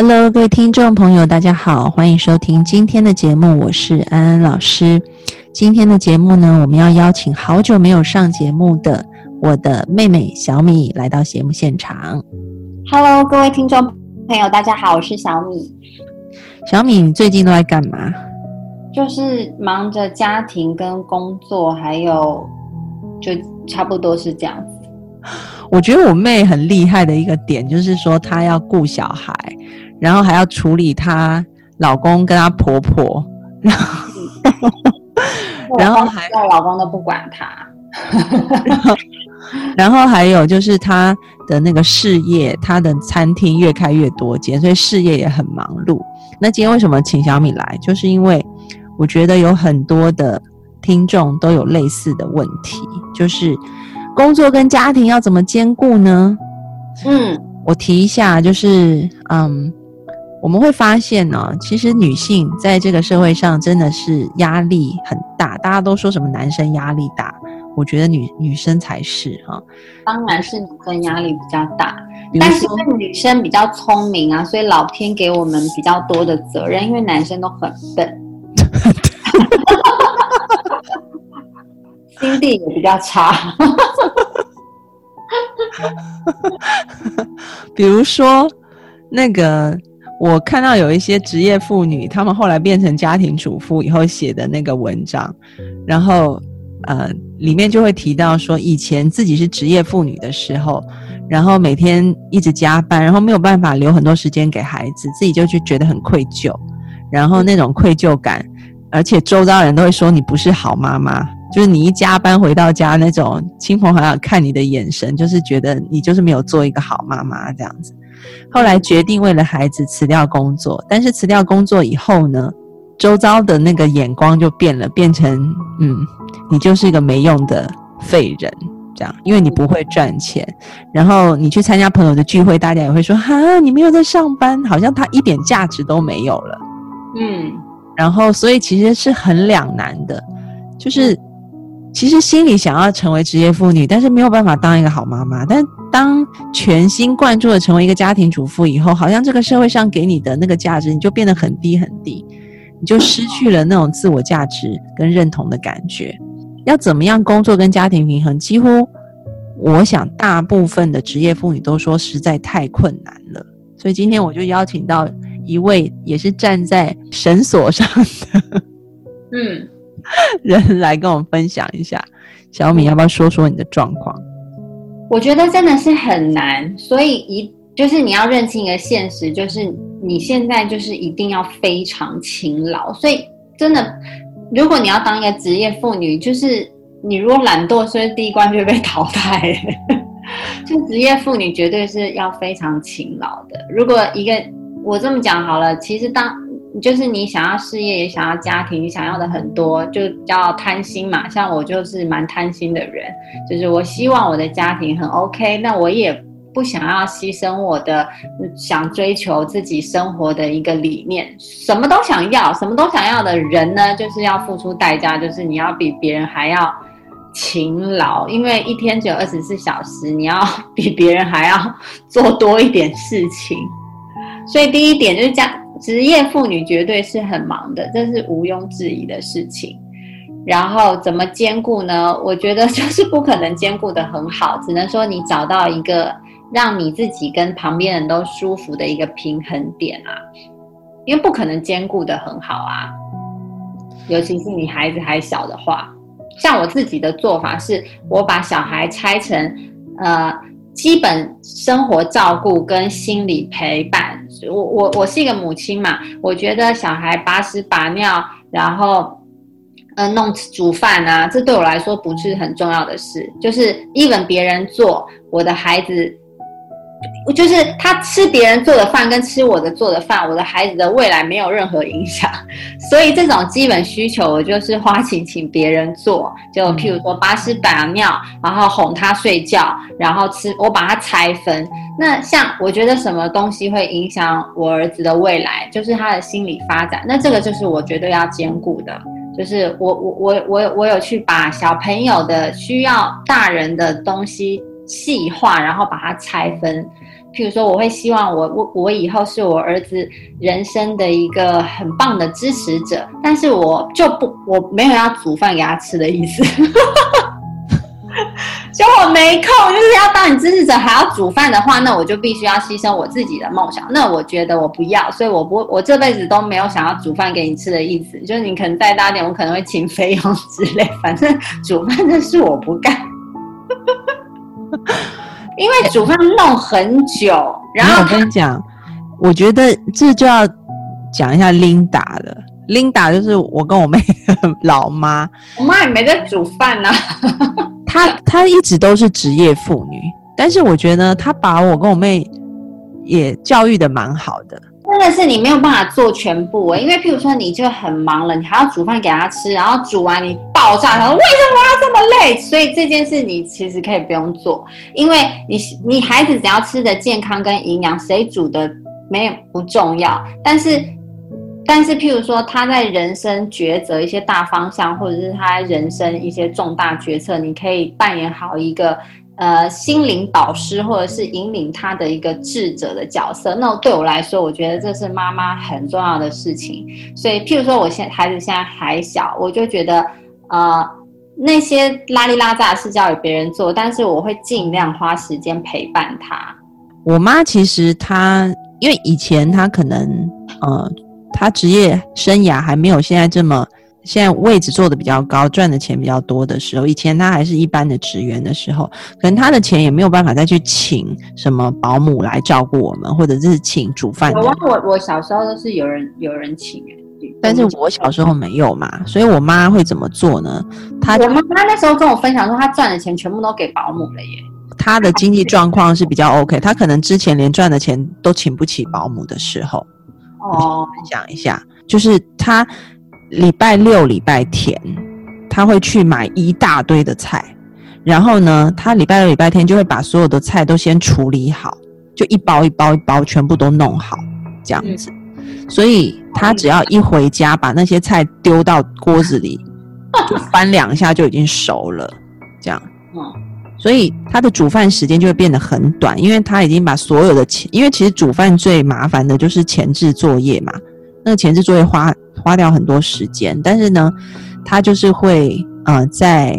Hello，各位听众朋友，大家好，欢迎收听今天的节目，我是安安老师。今天的节目呢，我们要邀请好久没有上节目的我的妹妹小米来到节目现场。Hello，各位听众朋友，大家好，我是小米。小米，你最近都在干嘛？就是忙着家庭跟工作，还有就差不多是这样子。我觉得我妹很厉害的一个点，就是说她要顾小孩。然后还要处理她老公跟她婆婆，然后然后还老公都不管她，然后还有就是她的那个事业，她的餐厅越开越多间，所以事业也很忙碌。那今天为什么请小米来？就是因为我觉得有很多的听众都有类似的问题，就是工作跟家庭要怎么兼顾呢？嗯，我提一下，就是嗯。我们会发现呢，其实女性在这个社会上真的是压力很大。大家都说什么男生压力大，我觉得女女生才是哈。当然是女生压力比较大，但是女生比较聪明啊，所以老天给我们比较多的责任，因为男生都很笨，心地也比较差。比如说那个。我看到有一些职业妇女，她们后来变成家庭主妇以后写的那个文章，然后呃，里面就会提到说，以前自己是职业妇女的时候，然后每天一直加班，然后没有办法留很多时间给孩子，自己就去觉得很愧疚，然后那种愧疚感，而且周遭人都会说你不是好妈妈，就是你一加班回到家那种亲朋好友看你的眼神，就是觉得你就是没有做一个好妈妈这样子。后来决定为了孩子辞掉工作，但是辞掉工作以后呢，周遭的那个眼光就变了，变成嗯，你就是一个没用的废人，这样，因为你不会赚钱。然后你去参加朋友的聚会，大家也会说哈，你没有在上班，好像他一点价值都没有了。嗯，然后所以其实是很两难的，就是其实心里想要成为职业妇女，但是没有办法当一个好妈妈，但。当全心贯注的成为一个家庭主妇以后，好像这个社会上给你的那个价值，你就变得很低很低，你就失去了那种自我价值跟认同的感觉。要怎么样工作跟家庭平衡？几乎我想大部分的职业妇女都说实在太困难了。所以今天我就邀请到一位也是站在绳索上的嗯 人来跟我们分享一下。小米，要不要说说你的状况？我觉得真的是很难，所以一就是你要认清一个现实，就是你现在就是一定要非常勤劳。所以真的，如果你要当一个职业妇女，就是你如果懒惰，所以第一关就被淘汰。就职业妇女绝对是要非常勤劳的。如果一个我这么讲好了，其实当。就是你想要事业，也想要家庭，你想要的很多，就叫贪心嘛。像我就是蛮贪心的人，就是我希望我的家庭很 OK，那我也不想要牺牲我的想追求自己生活的一个理念，什么都想要，什么都想要的人呢，就是要付出代价，就是你要比别人还要勤劳，因为一天只有二十四小时，你要比别人还要 做多一点事情。所以第一点就是家。职业妇女绝对是很忙的，这是毋庸置疑的事情。然后怎么兼顾呢？我觉得就是不可能兼顾的很好，只能说你找到一个让你自己跟旁边人都舒服的一个平衡点啊，因为不可能兼顾的很好啊。尤其是你孩子还小的话，像我自己的做法是，我把小孩拆成呃。基本生活照顾跟心理陪伴，我我我是一个母亲嘛，我觉得小孩把屎把尿，然后嗯弄煮饭啊，这对我来说不是很重要的事。就是 even 别人做，我的孩子我就是他吃别人做的饭跟吃我的做的饭，我的孩子的未来没有任何影响。所以这种基本需求，我就是花钱请别人做。就譬如说把屎把尿，然后哄他睡觉，然后吃，我把它拆分。那像我觉得什么东西会影响我儿子的未来，就是他的心理发展。那这个就是我绝对要兼顾的。就是我我我我我有去把小朋友的需要大人的东西细化，然后把它拆分。譬如说，我会希望我我我以后是我儿子人生的一个很棒的支持者，但是我就不我没有要煮饭给他吃的意思，就我没空，就是要当你支持者还要煮饭的话，那我就必须要牺牲我自己的梦想。那我觉得我不要，所以我不我这辈子都没有想要煮饭给你吃的意思。就是你可能再大点，我可能会请菲佣之类，反正煮饭这事我不干。因为煮饭弄很久，然后我跟你讲，我觉得这就要讲一下 Linda 了。Linda 就是我跟我妹 老妈，我妈也没在煮饭呢。她她一直都是职业妇女，但是我觉得她把我跟我妹也教育的蛮好的。真的是你没有办法做全部因为譬如说你就很忙了，你还要煮饭给她吃，然后煮完你爆炸，他说为什么要这么累？所以这件事你其实可以不用做，因为你你孩子只要吃的健康跟营养，谁煮的没有不重要。但是但是譬如说他在人生抉择一些大方向，或者是他人生一些重大决策，你可以扮演好一个。呃，心灵导师或者是引领他的一个智者的角色，那对我来说，我觉得这是妈妈很重要的事情。所以，譬如说，我现孩子现在还小，我就觉得，呃，那些拉里拉杂的事交给别人做，但是我会尽量花时间陪伴他。我妈其实她，因为以前她可能，呃，她职业生涯还没有现在这么。现在位置做的比较高，赚的钱比较多的时候，以前她还是一般的职员的时候，可能她的钱也没有办法再去请什么保姆来照顾我们，或者是请煮饭。我我我小时候都是有人有人请但是我小时候没有嘛，所以我妈会怎么做呢？她我妈妈那时候跟我分享说，她赚的钱全部都给保姆了耶。她的经济状况是比较 OK，她可能之前连赚的钱都请不起保姆的时候。哦，分享一下，就是她。礼拜六、礼拜天，她会去买一大堆的菜，然后呢，她礼拜六、礼拜天就会把所有的菜都先处理好，就一包一包一包全部都弄好，这样子。所以他只要一回家，把那些菜丢到锅子里，就翻两下就已经熟了，这样。所以他的煮饭时间就会变得很短，因为他已经把所有的前，因为其实煮饭最麻烦的就是前置作业嘛，那个前置作业花。花掉很多时间，但是呢，他就是会呃在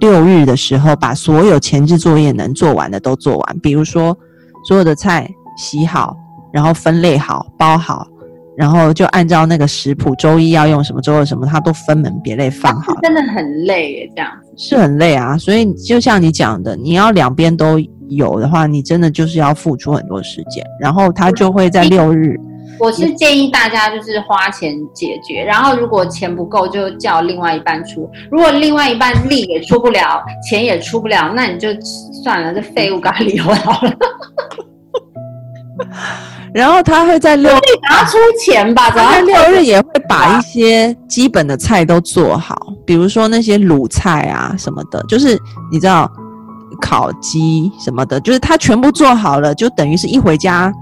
六日的时候把所有前置作业能做完的都做完，比如说所有的菜洗好，然后分类好、包好，然后就按照那个食谱，周一要用什么，周二什么，它都分门别类放好。真的很累耶，这样是很累啊。所以就像你讲的，你要两边都有的话，你真的就是要付出很多时间，然后他就会在六日。我是建议大家就是花钱解决，然后如果钱不够就叫另外一半出，如果另外一半力也出不了，钱也出不了，那你就算了，这废物跟他离婚好了。然后他会在六日要出钱吧，在六日也会把一些基本的菜都做好，比如说那些卤菜啊什么的，就是你知道烤鸡什么的，就是他全部做好了，就等于是一回家。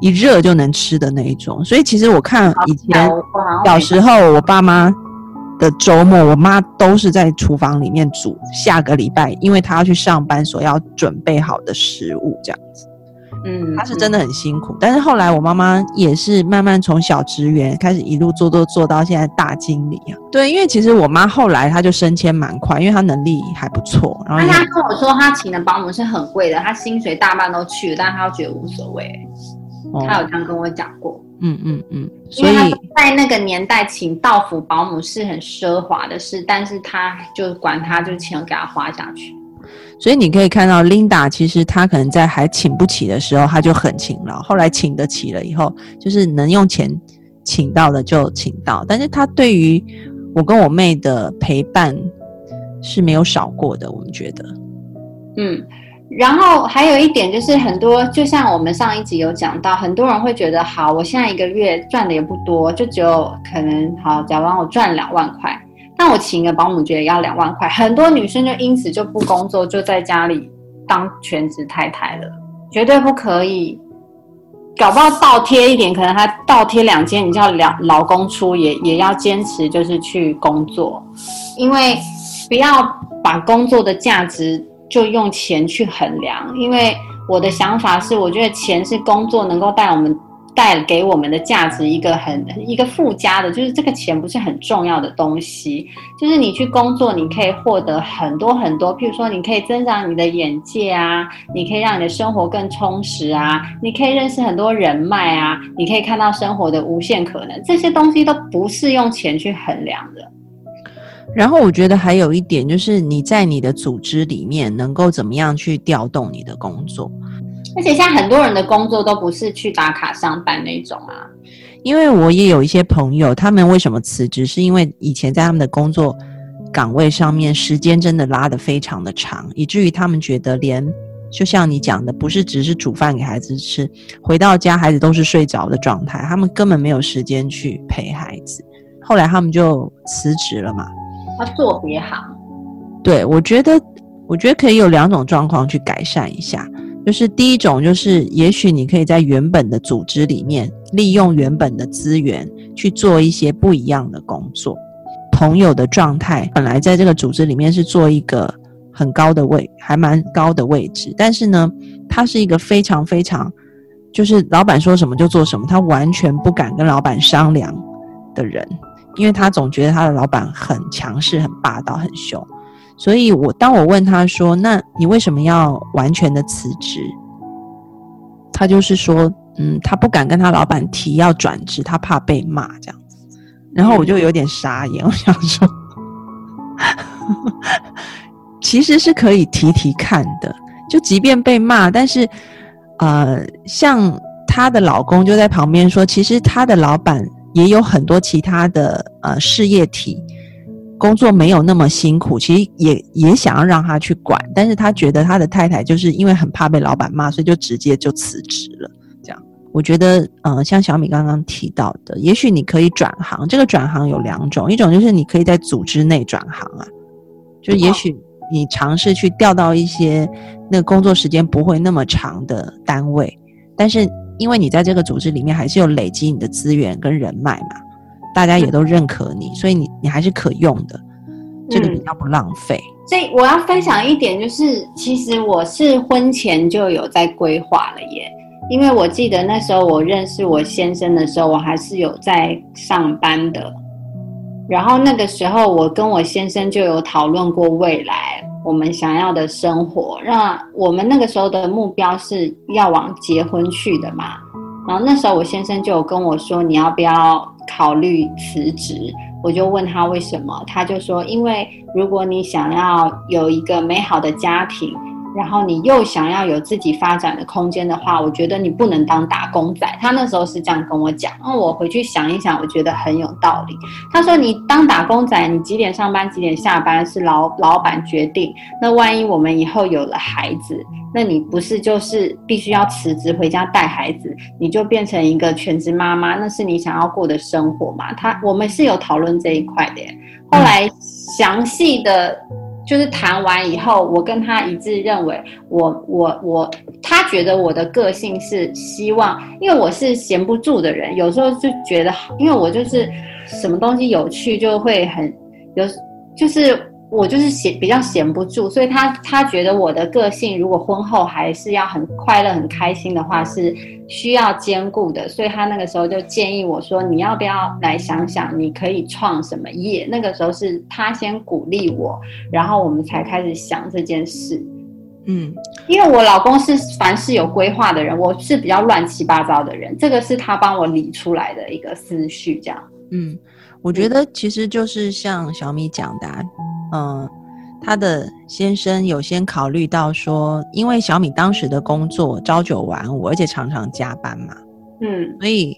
一热就能吃的那一种，所以其实我看以前小时候我爸妈的周末，我妈都是在厨房里面煮下个礼拜，因为她要去上班所要准备好的食物这样子。嗯，她是真的很辛苦。但是后来我妈妈也是慢慢从小职员开始一路做做做到现在大经理啊。对，因为其实我妈后来她就升迁蛮快，因为她能力还不错。然后她跟我说，她请的保姆是很贵的，她薪水大半都去了，但她觉得无所谓。她有这样跟我讲过，嗯嗯嗯，所以在那个年代请道府保姆是很奢华的事，但是他就管他，就钱给他花下去。所以你可以看到，Linda 其实她可能在还请不起的时候，她就很勤劳。后来请得起了以后，就是能用钱请到的就请到。但是她对于我跟我妹的陪伴是没有少过的，我们觉得，嗯。然后还有一点就是，很多就像我们上一集有讲到，很多人会觉得，好，我现在一个月赚的也不多，就只有可能好，假如我赚两万块，那我请一个保姆觉得要两万块，很多女生就因此就不工作，就在家里当全职太太了，绝对不可以。搞不好倒贴一点，可能还倒贴两千，你叫老老公出也也要坚持，就是去工作，因为不要把工作的价值就用钱去衡量。因为我的想法是，我觉得钱是工作能够带我们带给我们的价值一个很一个附加的，就是这个钱不是很重要的东西。就是你去工作，你可以获得很多很多，譬如说，你可以增长你的眼界啊，你可以让你的生活更充实啊，你可以认识很多人脉啊，你可以看到生活的无限可能，这些东西都不是用钱去衡量的。然后我觉得还有一点就是你在你的组织里面能够怎么样去调动你的工作，而且现在很多人的工作都不是去打卡上班那种啊。因为我也有一些朋友，他们为什么辞职，是因为以前在他们的工作岗位上面时间真的拉得非常的长，以至于他们觉得连就像你讲的，不是只是煮饭给孩子吃，回到家孩子都是睡着的状态，他们根本没有时间去陪孩子。后来他们就辞职了嘛。他做别行，对我觉得，我觉得可以有两种状况去改善一下。就是第一种，就是也许你可以在原本的组织里面，利用原本的资源去做一些不一样的工作。朋友的状态本来在这个组织里面是做一个很高的位，还蛮高的位置，但是呢，他是一个非常非常，就是老板说什么就做什么，他完全不敢跟老板商量的人，因为他总觉得他的老板很强势、很霸道、很凶。所以我当我问他说：“那你为什么要完全的辞职？”他就是说：“嗯，他不敢跟他老板提要转职，他怕被骂这样子。”然后我就有点傻眼，我想说，其实是可以提提看的，就即便被骂，但是呃，像她的老公就在旁边说，其实他的老板也有很多其他的呃事业体。工作没有那么辛苦，其实也也想要让他去管，但是他觉得他的太太就是因为很怕被老板骂，所以就直接就辞职了。这样，我觉得，嗯，像小米刚刚提到的，也许你可以转行。这个转行有两种，一种就是你可以在组织内转行啊，就也许你尝试去调到一些那个工作时间不会那么长的单位，但是因为你在这个组织里面还是有累积你的资源跟人脉嘛。大家也都认可你，所以你你还是可用的，这个比较不浪费。所以我要分享一点，就是其实我是婚前就有在规划了耶，因为我记得那时候我认识我先生的时候，我还是有在上班的。然后那个时候我跟我先生就有讨论过未来我们想要的生活，那我们那个时候的目标是要往结婚去的嘛。然后那时候我先生就有跟我说，你要不要？考虑辞职，我就问他为什么，他就说，因为如果你想要有一个美好的家庭。然后你又想要有自己发展的空间的话，我觉得你不能当打工仔。他那时候是这样跟我讲，那我回去想一想，我觉得很有道理。他说你当打工仔，你几点上班几点下班是老老板决定。那万一我们以后有了孩子，那你不是就是必须要辞职回家带孩子，你就变成一个全职妈妈，那是你想要过的生活吗？他我们是有讨论这一块的。后来详细的。就是谈完以后，我跟他一致认为，我我我，他觉得我的个性是希望，因为我是闲不住的人，有时候就觉得，因为我就是什么东西有趣就会很有，就是。我就是闲，比较闲不住，所以他他觉得我的个性，如果婚后还是要很快乐、很开心的话，是需要兼顾的。所以他那个时候就建议我说：“你要不要来想想，你可以创什么业？”那个时候是他先鼓励我，然后我们才开始想这件事。嗯，因为我老公是凡事有规划的人，我是比较乱七八糟的人，这个是他帮我理出来的一个思绪，这样。嗯，我觉得其实就是像小米讲的。嗯，他的先生有先考虑到说，因为小米当时的工作朝九晚五，而且常常加班嘛，嗯，所以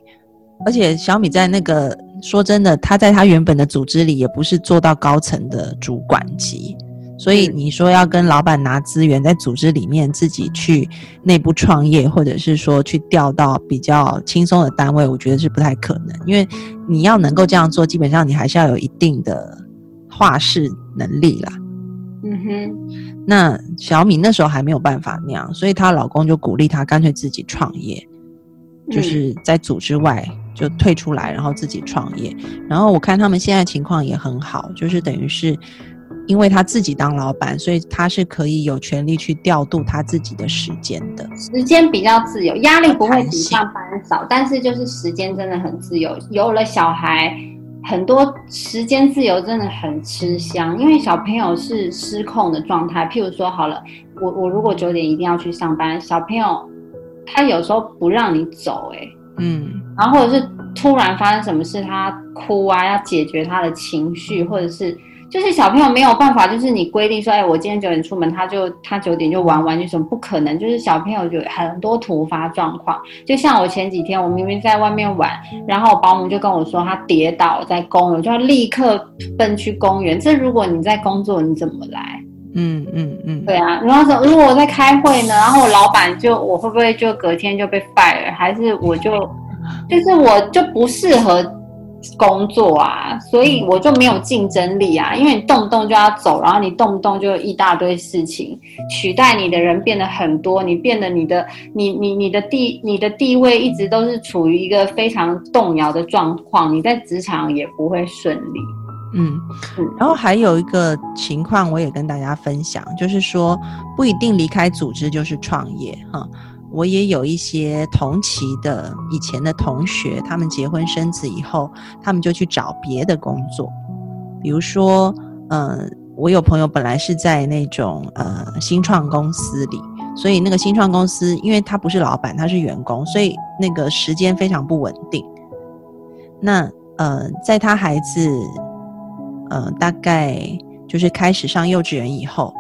而且小米在那个说真的，他在他原本的组织里也不是做到高层的主管级，所以你说要跟老板拿资源，在组织里面自己去内部创业，或者是说去调到比较轻松的单位，我觉得是不太可能。因为你要能够这样做，基本上你还是要有一定的话事能力啦。嗯哼，那小米那时候还没有办法那样，所以她老公就鼓励她干脆自己创业，就是在组织外就退出来，然后自己创业。然后我看他们现在情况也很好，就是等于是。因为他自己当老板，所以他是可以有权利去调度他自己的时间的。时间比较自由，压力不会比上班少，但是就是时间真的很自由。有了小孩，很多时间自由真的很吃香，因为小朋友是失控的状态。譬如说，好了，我我如果九点一定要去上班，小朋友他有时候不让你走，哎，嗯，然后或者是突然发生什么事，他哭啊，要解决他的情绪，或者是。就是小朋友没有办法，就是你规定说，哎，我今天九点出门，他就他九点就玩玩具什么不可能？就是小朋友有很多突发状况，就像我前几天，我明明在外面玩，然后保姆就跟我说他跌倒在公园，就要立刻奔去公园。这如果你在工作，你怎么来？嗯嗯嗯，对啊。然后说如果我在开会呢，然后我老板就我会不会就隔天就被 fire？还是我就就是我就不适合？工作啊，所以我就没有竞争力啊，因为你动不动就要走，然后你动不动就一大堆事情取代你的人变得很多，你变得你的你你你的地你的地位一直都是处于一个非常动摇的状况，你在职场也不会顺利。嗯，然后还有一个情况，我也跟大家分享，就是说不一定离开组织就是创业哈。我也有一些同期的以前的同学，他们结婚生子以后，他们就去找别的工作，比如说，嗯，我有朋友本来是在那种呃新创公司里，所以那个新创公司，因为他不是老板，他是员工，所以那个时间非常不稳定。那呃，在他孩子呃大概就是开始上幼稚园以后，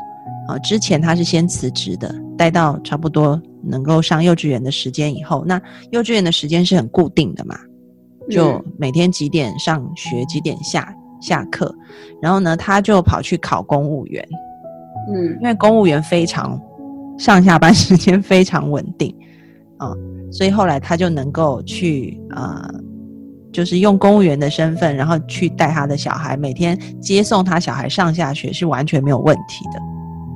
啊，之前他是先辞职的，待到差不多。能够上幼稚园的时间以后，那幼稚园的时间是很固定的嘛？就每天几点上学，几点下下课。然后呢，他就跑去考公务员。嗯，因为公务员非常上下班 时间非常稳定啊，所以后来他就能够去呃，就是用公务员的身份，然后去带他的小孩，每天接送他小孩上下学是完全没有问题的，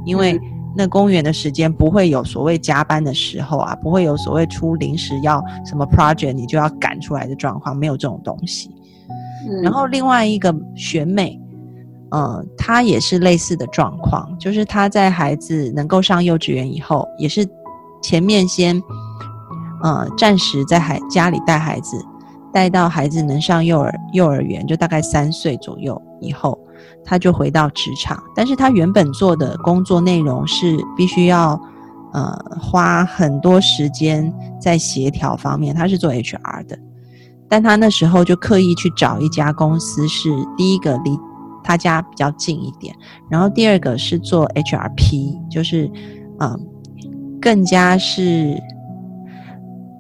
因为。那公务员的时间不会有所谓加班的时候啊，不会有所谓出临时要什么 project 你就要赶出来的状况，没有这种东西。然后另外一个选美，嗯，她也是类似的状况，就是她在孩子能够上幼稚园以后，也是前面先，呃，暂时在孩家里带孩子，带到孩子能上幼儿幼儿园，就大概三岁左右以后。他就回到职场，但是他原本做的工作内容是必须要，呃，花很多时间在协调方面。他是做 HR 的，但他那时候就刻意去找一家公司，是第一个离他家比较近一点，然后第二个是做 HRP，就是，嗯，更加是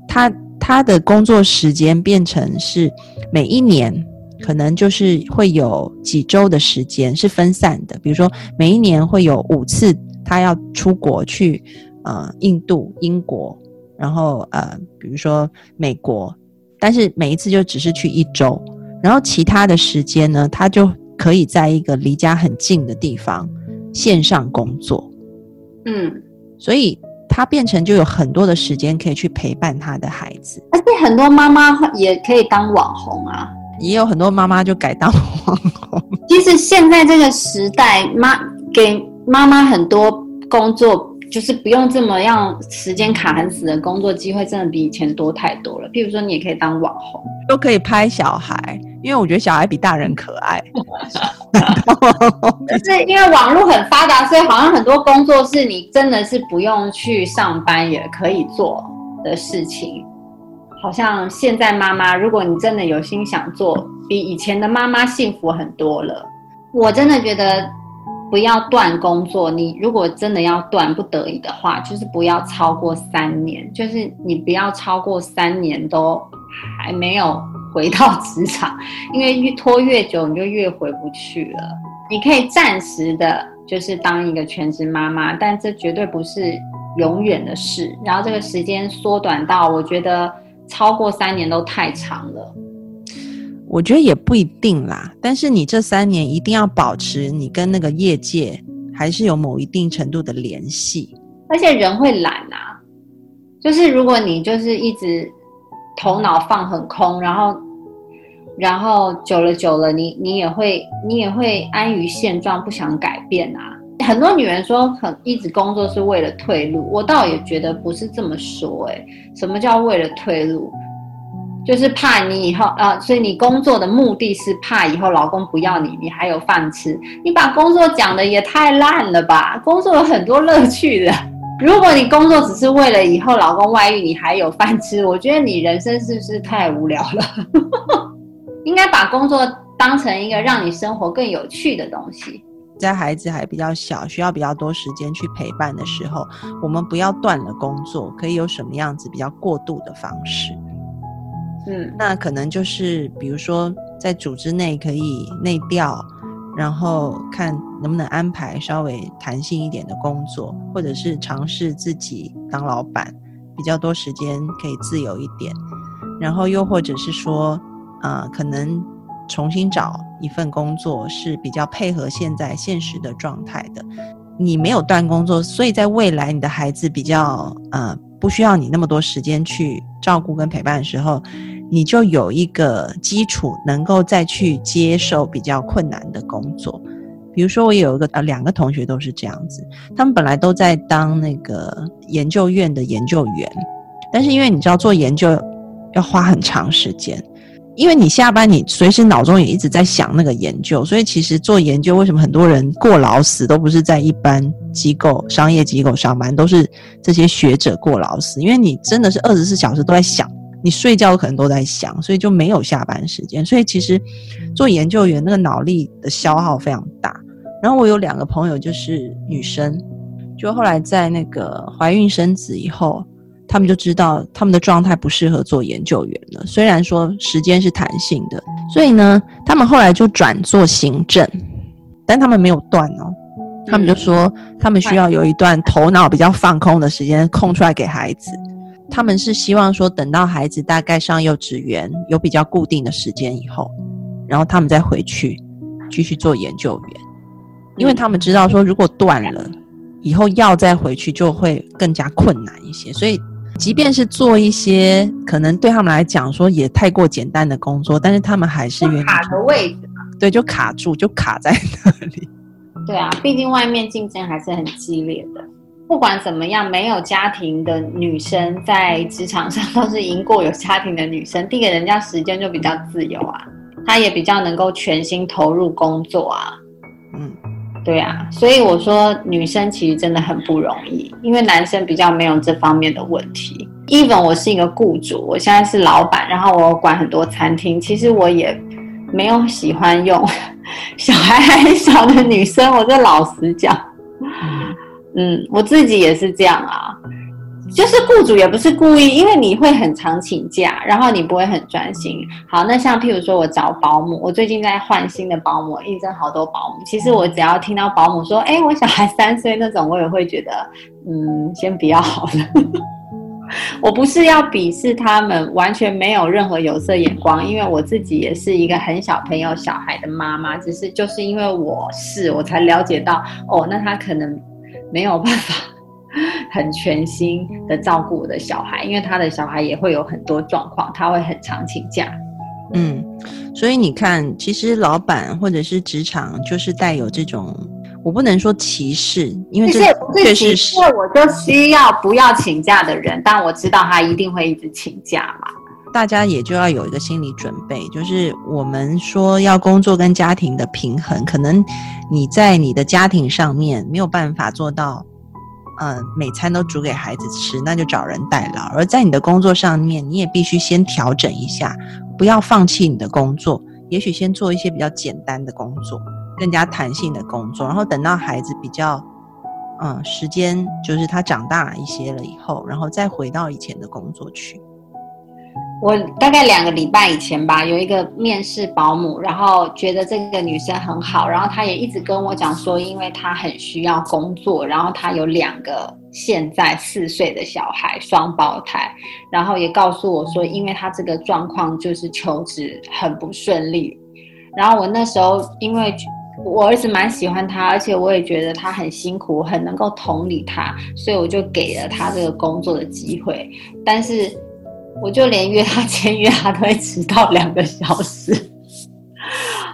他他的工作时间变成是每一年。可能就是会有几周的时间是分散的，比如说每一年会有五次他要出国去，呃，印度、英国，然后呃，比如说美国，但是每一次就只是去一周，然后其他的时间呢，他就可以在一个离家很近的地方线上工作，嗯，所以他变成就有很多的时间可以去陪伴他的孩子，而且很多妈妈也可以当网红啊。也有很多妈妈就改当网红。其实现在这个时代，妈给妈妈很多工作，就是不用这么样时间卡很死的工作机会，真的比以前多太多了。譬如说，你也可以当网红，都可以拍小孩，因为我觉得小孩比大人可爱。是因为网络很发达，所以好像很多工作是你真的是不用去上班也可以做的事情。好像现在妈妈，如果你真的有心想做，比以前的妈妈幸福很多了。我真的觉得不要断工作，你如果真的要断，不得已的话，就是不要超过三年，就是你不要超过三年都还没有回到职场，因为越拖越久，你就越回不去了。你可以暂时的。就是当一个全职妈妈，但这绝对不是永远的事。然后这个时间缩短到，我觉得超过三年都太长了。我觉得也不一定啦，但是你这三年一定要保持你跟那个业界还是有某一定程度的联系，而且人会懒啊，就是如果你就是一直头脑放很空，然后然后久了久了，你你也会你也会安于现状，不想改变啊。很多女人说很一直工作是为了退路，我倒也觉得不是这么说，诶，什么叫为了退路？就是怕你以后啊，所以你工作的目的是怕以后老公不要你，你还有饭吃。你把工作讲的也太烂了吧？工作有很多乐趣的。如果你工作只是为了以后老公外遇，你还有饭吃，我觉得你人生是不是太无聊了？应该把工作当成一个让你生活更有趣的东西。在孩子还比较小，需要比较多时间去陪伴的时候，我们不要断了工作，可以有什么样子比较过渡的方式？嗯，那可能就是比如说在组织内可以内调，然后看能不能安排稍微弹性一点的工作，或者是尝试自己当老板，比较多时间可以自由一点。然后又或者是说，啊，可能重新找一份工作是比较配合现在现实的状态的。你没有断工作，所以在未来你的孩子比较呃不需要你那么多时间去照顾跟陪伴的时候。你就有一个基础，能够再去接受比较困难的工作。比如说，我有一个呃两个同学都是这样子，他们本来都在当那个研究院的研究员，但是因为你知道做研究要花很长时间，因为你下班你随时脑中也一直在想那个研究，所以其实做研究为什么很多人过劳死都不是在一般机构、商业机构上班，都是这些学者过劳死，因为你真的是二十四小时都在想。你睡觉可能都在想，所以就没有下班时间。所以其实做研究员那个脑力的消耗非常大。然后我有两个朋友就是女生，就后来在那个怀孕生子以后，他们就知道他们的状态不适合做研究员了。虽然说时间是弹性的，所以呢，他们后来就转做行政，但他们没有断哦。他们就说他们需要有一段头脑比较放空的时间空出来给孩子。他们是希望说，等到孩子大概上幼稚园有比较固定的时间以后，然后他们再回去继续做研究员，因为他们知道说，如果断了以后要再回去就会更加困难一些。所以，即便是做一些可能对他们来讲说也太过简单的工作，但是他们还是愿意卡的位置嘛，对，就卡住，就卡在那里。对啊，毕竟外面竞争还是很激烈的。不管怎么样，没有家庭的女生在职场上都是赢过有家庭的女生。第一个，人家时间就比较自由啊，她也比较能够全心投入工作啊。嗯，对啊，所以我说女生其实真的很不容易，因为男生比较没有这方面的问题。even 我是一个雇主，我现在是老板，然后我管很多餐厅，其实我也没有喜欢用 小孩还小的女生，我就老实讲。嗯，我自己也是这样啊，就是雇主也不是故意，因为你会很常请假，然后你不会很专心。好，那像譬如说我找保姆，我最近在换新的保姆，应征好多保姆。其实我只要听到保姆说，哎，我小孩三岁那种，我也会觉得，嗯，先不要好了。我不是要鄙视他们，完全没有任何有色眼光，因为我自己也是一个很小朋友小孩的妈妈，只是就是因为我是，我才了解到，哦，那他可能。没有办法很全心的照顾我的小孩，因为他的小孩也会有很多状况，他会很常请假。嗯，所以你看，其实老板或者是职场就是带有这种，我不能说歧视，因为这确实是，我就需要不要请假的人，但我知道他一定会一直请假嘛。大家也就要有一个心理准备，就是我们说要工作跟家庭的平衡，可能你在你的家庭上面没有办法做到，嗯，每餐都煮给孩子吃，那就找人代劳；而在你的工作上面，你也必须先调整一下，不要放弃你的工作，也许先做一些比较简单的工作，更加弹性的工作，然后等到孩子比较，嗯，时间就是他长大一些了以后，然后再回到以前的工作去。我大概两个礼拜以前吧，有一个面试保姆，然后觉得这个女生很好，然后她也一直跟我讲说，因为她很需要工作，然后她有两个现在四岁的小孩，双胞胎，然后也告诉我说，因为她这个状况就是求职很不顺利，然后我那时候因为我儿子蛮喜欢她，而且我也觉得她很辛苦，很能够同理她，所以我就给了她这个工作的机会，但是。我就连约他 签约，他都会迟到两个小时。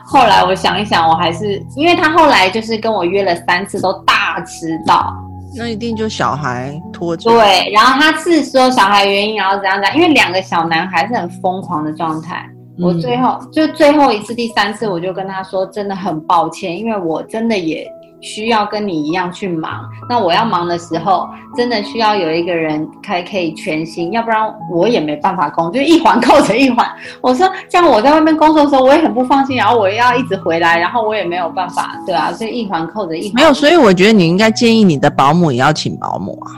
后来我想一想，我还是因为他后来就是跟我约了三次，都大迟到。那一定就小孩拖着。对，然后他是说小孩原因，然后怎样怎样，因为两个小男孩是很疯狂的状态。我最后就最后一次，第三次我就跟他说，真的很抱歉，因为我真的也。需要跟你一样去忙，那我要忙的时候，真的需要有一个人可以可以全心，要不然我也没办法工，就一环扣着一环。我说这样我在外面工作的时候，我也很不放心，然后我要一直回来，然后我也没有办法，对啊，所以一环扣着一环。没有，所以我觉得你应该建议你的保姆也要请保姆啊，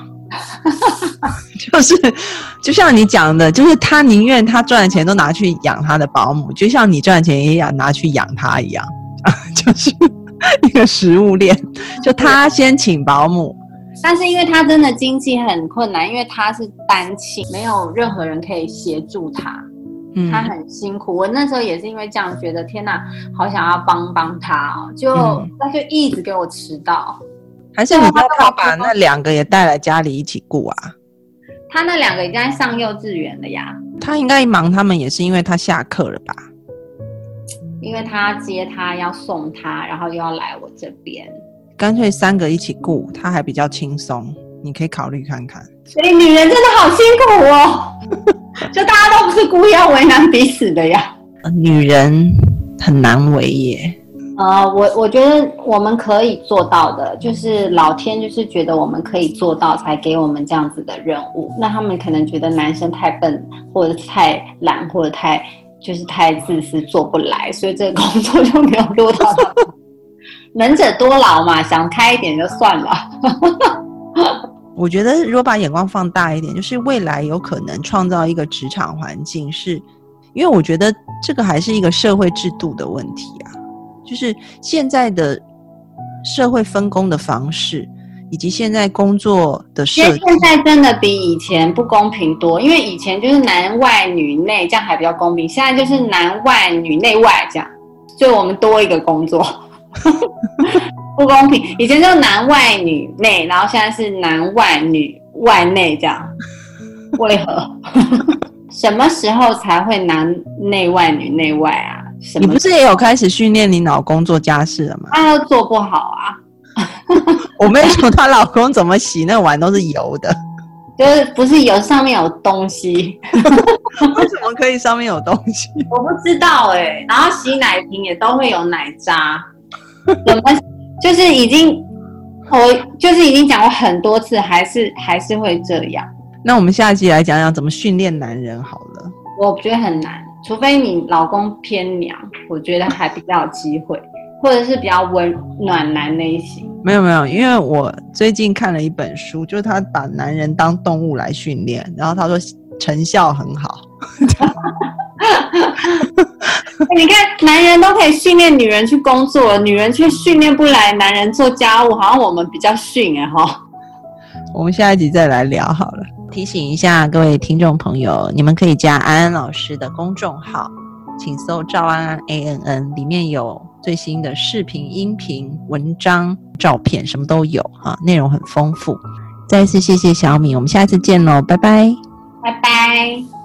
就是就像你讲的，就是他宁愿他赚的钱都拿去养他的保姆，就像你赚的钱也要拿去养他一样，就是。一个食物链，就他先请保姆，但是因为他真的经济很困难，因为他是单亲，没有任何人可以协助他，嗯，他很辛苦。我那时候也是因为这样觉得，天哪，好想要帮帮他哦，就他就一直给我迟到，还是你叫他把那两个也带来家里一起顾啊？他那两个应该上幼稚园了呀，他应该忙他们也是因为他下课了吧？因为他接他要送他，然后又要来我这边，干脆三个一起雇，他还比较轻松。你可以考虑看看。所以女人真的好辛苦哦，就大家都不是故意要为难彼此的呀。女人很难为耶。呃，我我觉得我们可以做到的，就是老天就是觉得我们可以做到，才给我们这样子的任务。那他们可能觉得男生太笨，或者太懒，或者太。就是太自私，做不来，所以这个工作就没有落到。能者多劳嘛，想开一点就算了。我觉得如果把眼光放大一点，就是未来有可能创造一个职场环境，是因为我觉得这个还是一个社会制度的问题啊，就是现在的社会分工的方式。以及现在工作的设计，现在真的比以前不公平多。因为以前就是男外女内，这样还比较公平。现在就是男外女内外这样，就我们多一个工作，不公平。以前就男外女内，然后现在是男外女外内这样，为何？什么时候才会男内外女内外啊？你不是也有开始训练你老公做家事了吗？他做不好啊。我没说她老公怎么洗那碗都是油的，就是不是油上面有东西？为什么可以上面有东西？我不知道哎。然后洗奶瓶也都会有奶渣，怎么就是已经我就是已经讲过很多次，还是还是会这样。那我们下一期来讲讲怎么训练男人好了。我觉得很难，除非你老公偏娘，我觉得还比较有机会。或者是比较温暖男类型，没有没有，因为我最近看了一本书，就是他把男人当动物来训练，然后他说成效很好。你看，男人都可以训练女人去工作，女人却训练不来男人做家务，好像我们比较逊哎哈。我们下一集再来聊好了。提醒一下各位听众朋友，你们可以加安安老师的公众号，请搜赵安安 A N N，里面有。最新的视频、音频、文章、照片，什么都有哈，内容很丰富。再次谢谢小米，我们下次见喽，拜拜，拜拜。